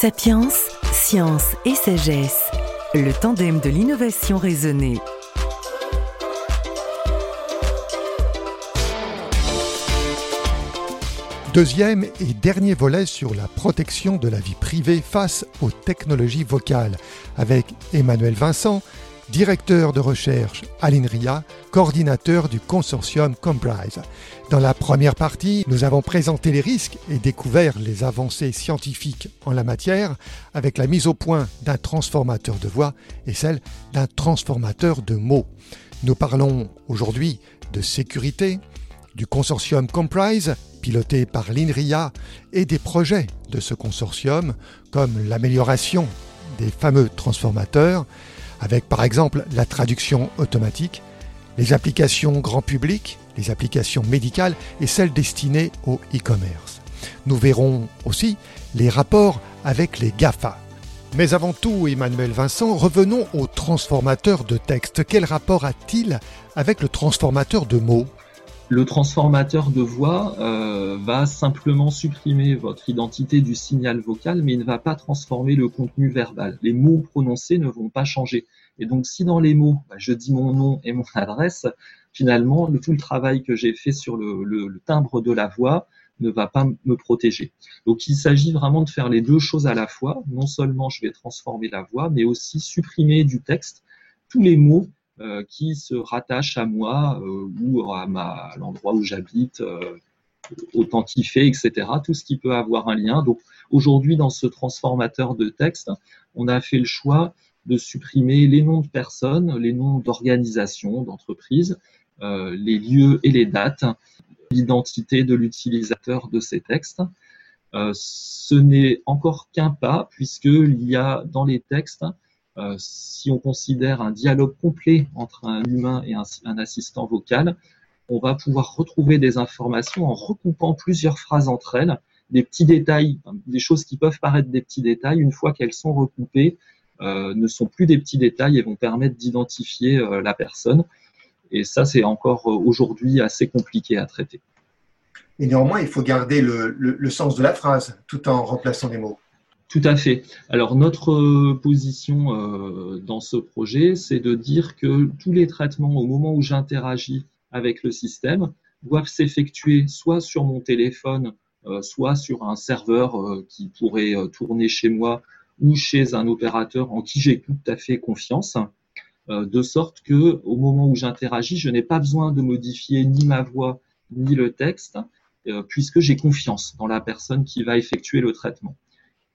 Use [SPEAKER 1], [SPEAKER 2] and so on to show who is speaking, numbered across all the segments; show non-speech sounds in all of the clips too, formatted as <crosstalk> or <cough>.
[SPEAKER 1] Sapiens, science et sagesse, le tandem de l'innovation raisonnée.
[SPEAKER 2] Deuxième et dernier volet sur la protection de la vie privée face aux technologies vocales, avec Emmanuel Vincent, directeur de recherche à l'INRIA, coordinateur du consortium Comprise. Dans la première partie, nous avons présenté les risques et découvert les avancées scientifiques en la matière avec la mise au point d'un transformateur de voix et celle d'un transformateur de mots. Nous parlons aujourd'hui de sécurité, du consortium Comprise, piloté par l'INRIA, et des projets de ce consortium, comme l'amélioration des fameux transformateurs, avec par exemple la traduction automatique, les applications grand public, les applications médicales et celles destinées au e-commerce. Nous verrons aussi les rapports avec les GAFA. Mais avant tout, Emmanuel Vincent, revenons au transformateur de texte. Quel rapport a-t-il avec le transformateur de mots?
[SPEAKER 3] Le transformateur de voix euh, va simplement supprimer votre identité du signal vocal, mais il ne va pas transformer le contenu verbal. Les mots prononcés ne vont pas changer. Et donc, si dans les mots, bah, je dis mon nom et mon <laughs> adresse, finalement, tout le travail que j'ai fait sur le, timbre de la voix ne va pas me protéger. Donc, il s'agit vraiment de faire les deux choses à la fois. Non seulement je vais transformer la voix, mais aussi supprimer du texte tous les mots qui se rattachent à moi euh, ou à, ma, l'endroit où j'habite, euh, authentifié, etc. Tout ce qui peut avoir un lien. Donc aujourd'hui, dans ce transformateur de texte, on a fait le choix de supprimer les noms de personnes, les noms d'organisations, d'entreprises, les lieux et les dates, l'identité de l'utilisateur de ces textes. ce n'est encore qu'un pas puisqu'il y a dans les textes euh, si on considère un dialogue complet entre un humain et un, assistant vocal, on va pouvoir retrouver des informations en recoupant plusieurs phrases entre elles, des petits détails, des choses qui peuvent paraître des petits détails, une fois qu'elles sont recoupées, euh, ne sont plus des petits détails et vont permettre d'identifier euh, la personne. Et ça, c'est encore aujourd'hui assez compliqué à traiter.
[SPEAKER 2] Et néanmoins, il faut garder le sens de la phrase tout en remplaçant les mots.
[SPEAKER 3] Tout à fait. Alors notre euh, position euh, dans ce projet, c'est de dire que tous les traitements au moment où j'interagis avec le système doivent s'effectuer soit sur mon téléphone, euh, soit sur un serveur qui pourrait tourner chez moi ou chez un opérateur en qui j'ai tout à fait confiance, de sorte que au moment où j'interagis, je n'ai pas besoin de modifier ni ma voix ni le texte, puisque j'ai confiance dans la personne qui va effectuer le traitement.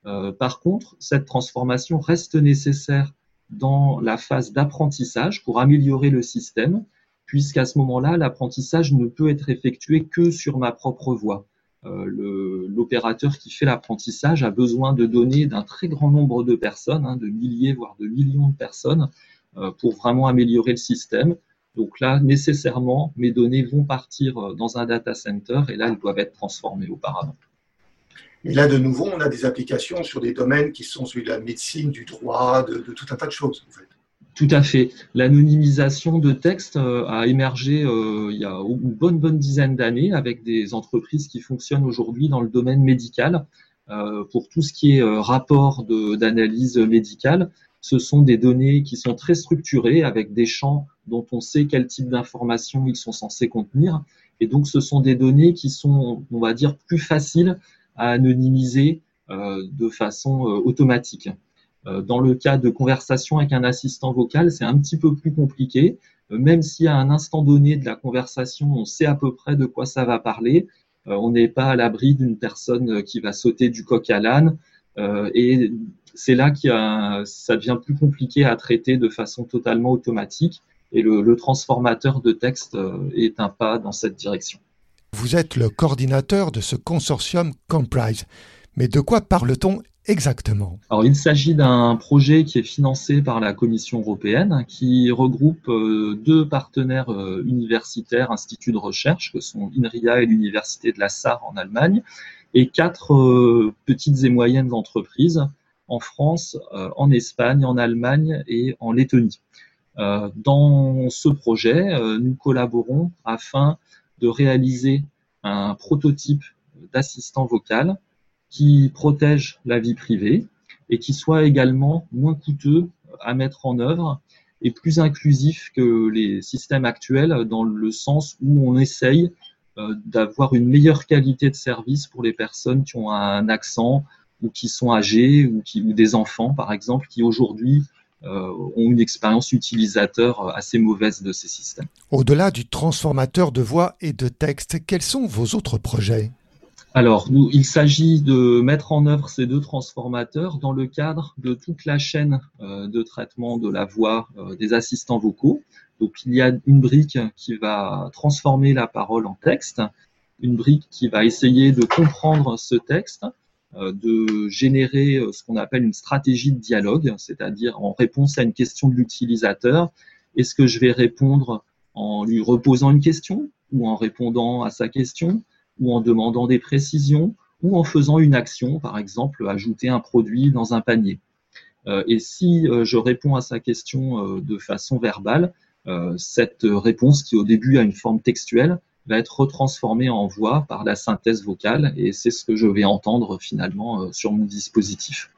[SPEAKER 3] Euh, par contre, cette transformation reste nécessaire dans la phase d'apprentissage pour améliorer le système, puisqu'à ce moment-là, l'apprentissage ne peut être effectué que sur ma propre voix. Euh, l'opérateur qui fait l'apprentissage a besoin de données d'un très grand nombre de personnes, hein, de milliers, voire de millions de personnes, euh, pour vraiment améliorer le système. Donc là, nécessairement, mes données vont partir dans un data center et là, elles doivent être transformées auparavant.
[SPEAKER 2] Et là, de nouveau, on a des applications sur des domaines qui sont celui de la médecine, du droit, de, tout un tas de choses. En fait.
[SPEAKER 3] Tout à fait. L'anonymisation de textes euh, a émergé euh, il y a une bonne bonne dizaine d'années avec des entreprises qui fonctionnent aujourd'hui dans le domaine médical euh, pour tout ce qui est rapport d'analyse médicale. Ce sont des données qui sont très structurées avec des champs dont on sait quel type d'informations ils sont censés contenir. Et donc, ce sont des données qui sont, on va dire, plus faciles à anonymiser euh, de façon euh, automatique. Euh, dans le cas de conversation avec un assistant vocal, c'est un petit peu plus compliqué. Même si à un instant donné de la conversation, on sait à peu près de quoi ça va parler, on n'est pas à l'abri d'une personne qui va sauter du coq à l'âne. et c'est là que ça devient plus compliqué à traiter de façon totalement automatique. Et le, le transformateur de texte est un pas dans cette direction.
[SPEAKER 2] Vous êtes le coordinateur de ce consortium Comprise. Mais de quoi parle-t-on exactement?
[SPEAKER 3] Alors, il s'agit d'un projet qui est financé par la Commission européenne, qui regroupe euh, deux partenaires euh, universitaires, instituts de recherche, que sont INRIA et l'Université de la Sarre en Allemagne, et quatre euh, petites et moyennes entreprises en France, en Espagne, en Allemagne et en Lettonie. Dans ce projet, nous collaborons afin de réaliser un prototype d'assistant vocal qui protège la vie privée, et qui soit également moins coûteux à mettre en œuvre et plus inclusif que les systèmes actuels dans le sens où on essaye euh, d'avoir une meilleure qualité de service pour les personnes qui ont un accent ou qui sont âgés ou, qui, ou des enfants, par exemple, qui aujourd'hui ont une expérience utilisateur assez mauvaise de ces systèmes.
[SPEAKER 2] Au-delà du transformateur de voix et de texte, quels sont vos autres projets?
[SPEAKER 3] Alors, nous, il s'agit de mettre en œuvre ces deux transformateurs dans le cadre de toute la chaîne euh, de traitement de la voix euh, des assistants vocaux. Donc, il y a une brique qui va transformer la parole en texte, une brique qui va essayer de comprendre ce texte, euh, de générer ce qu'on appelle une stratégie de dialogue, c'est-à-dire en réponse à une question de l'utilisateur. Est-ce que je vais répondre en lui reposant une question ou en répondant à sa question ou en demandant des précisions, ou en faisant une action, par exemple ajouter un produit dans un panier. Euh, et si euh, je réponds à sa question euh, de façon verbale, cette réponse qui au début a une forme textuelle va être retransformée en voix par la synthèse vocale et c'est ce que je vais entendre finalement sur mon dispositif.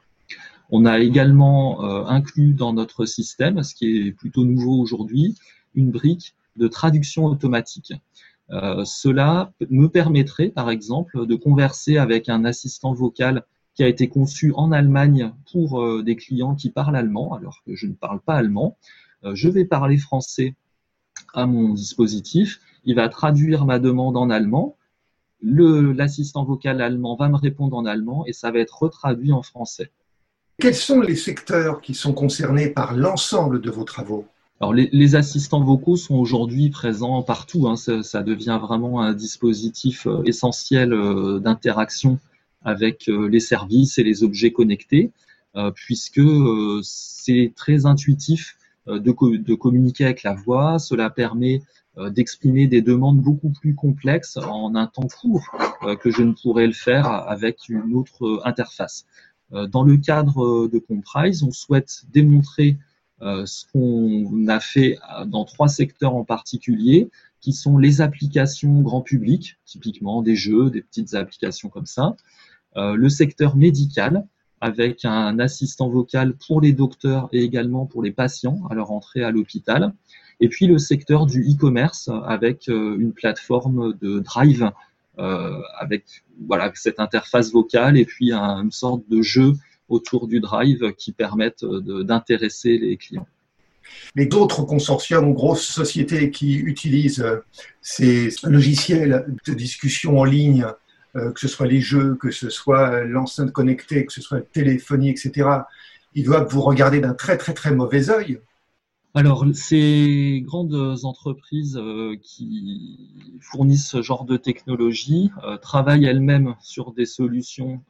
[SPEAKER 3] On a également inclus dans notre système, ce qui est plutôt nouveau aujourd'hui, une brique de traduction automatique. Euh, cela me permettrait, par exemple, de converser avec un assistant vocal qui a été conçu en Allemagne pour euh, des clients qui parlent allemand, alors que je ne parle pas allemand. Euh, je vais parler français à mon dispositif. Il va traduire ma demande en allemand. L'assistant vocal allemand va me répondre en allemand et ça va être retraduit en français.
[SPEAKER 2] Quels sont les secteurs qui sont concernés par l'ensemble de vos travaux?
[SPEAKER 3] Alors les, assistants vocaux sont aujourd'hui présents partout. Hein. Ça, devient vraiment un dispositif euh, essentiel euh, d'interaction avec euh, les services et les objets connectés, puisque c'est très intuitif de, de, communiquer avec la voix. Cela permet d'exprimer des demandes beaucoup plus complexes en un temps court que je ne pourrais le faire avec une autre interface. Dans le cadre de Comprise, on souhaite démontrer euh, ce qu'on a fait euh, dans trois secteurs en particulier, qui sont les applications grand public, typiquement des jeux, des petites applications comme ça, euh, le secteur médical, avec un assistant vocal pour les docteurs et également pour les patients à leur entrée à l'hôpital. Et puis le secteur du e-commerce avec une plateforme de drive avec voilà cette interface vocale et puis une sorte de jeu autour du drive qui permettent d'intéresser les clients.
[SPEAKER 2] Les autres consortiums, grosses sociétés qui utilisent euh, ces logiciels de discussion en ligne, euh, que ce soit les jeux, que ce soit l'enceinte connectée, que ce soit la téléphonie, etc., ils doivent vous regarder d'un très très très mauvais œil.
[SPEAKER 3] Alors, ces grandes entreprises euh, qui fournissent ce genre de technologie travaillent elles-mêmes sur des solutions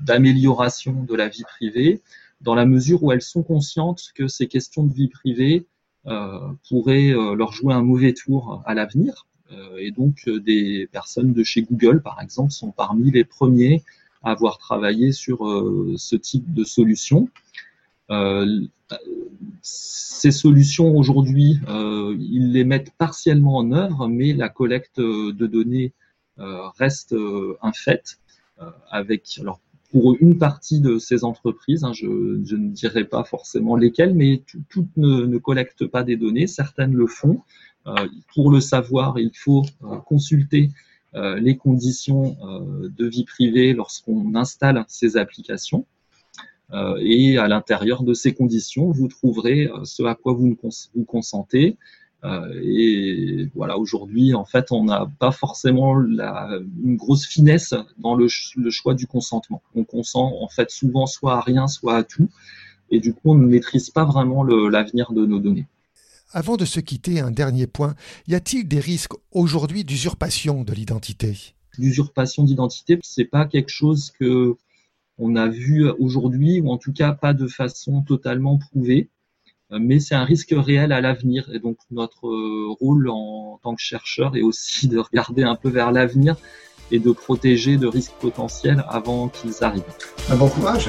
[SPEAKER 3] d'amélioration de, la vie privée, dans la mesure où elles sont conscientes que ces questions de vie privée euh, pourraient euh, leur jouer un mauvais tour à l'avenir. Euh, et donc, des personnes de chez Google, par exemple, sont parmi les premiers à avoir travaillé sur ce type de solution. ces solutions aujourd'hui, ils les mettent partiellement en œuvre, mais la collecte de données reste un fait. Euh, avec alors pour une partie de ces entreprises, hein, je, ne dirais pas forcément lesquelles, mais toutes ne, collectent pas des données, certaines le font. Euh, pour le savoir, il faut euh, consulter les conditions de vie privée lorsqu'on installe ces applications. et à l'intérieur de ces conditions, vous trouverez ce à quoi vous, vous consentez, euh, et voilà, aujourd'hui, en fait, on n'a pas forcément une grosse finesse dans le, le, choix du consentement. On consent en fait souvent soit à rien, soit à tout, et du coup, on ne maîtrise pas vraiment l'avenir de nos données.
[SPEAKER 2] Avant de se quitter, un dernier point. Y a-t-il des risques aujourd'hui d'usurpation de l'identité?
[SPEAKER 3] L'usurpation d'identité, c'est pas quelque chose que on a vu aujourd'hui, ou en tout cas pas de façon totalement prouvée. Euh, mais c'est un risque réel à l'avenir. Et donc notre euh, rôle en tant que chercheur est aussi <laughs> de regarder un peu vers l'avenir et de protéger de risques potentiels avant qu'ils arrivent.
[SPEAKER 2] Un bon courage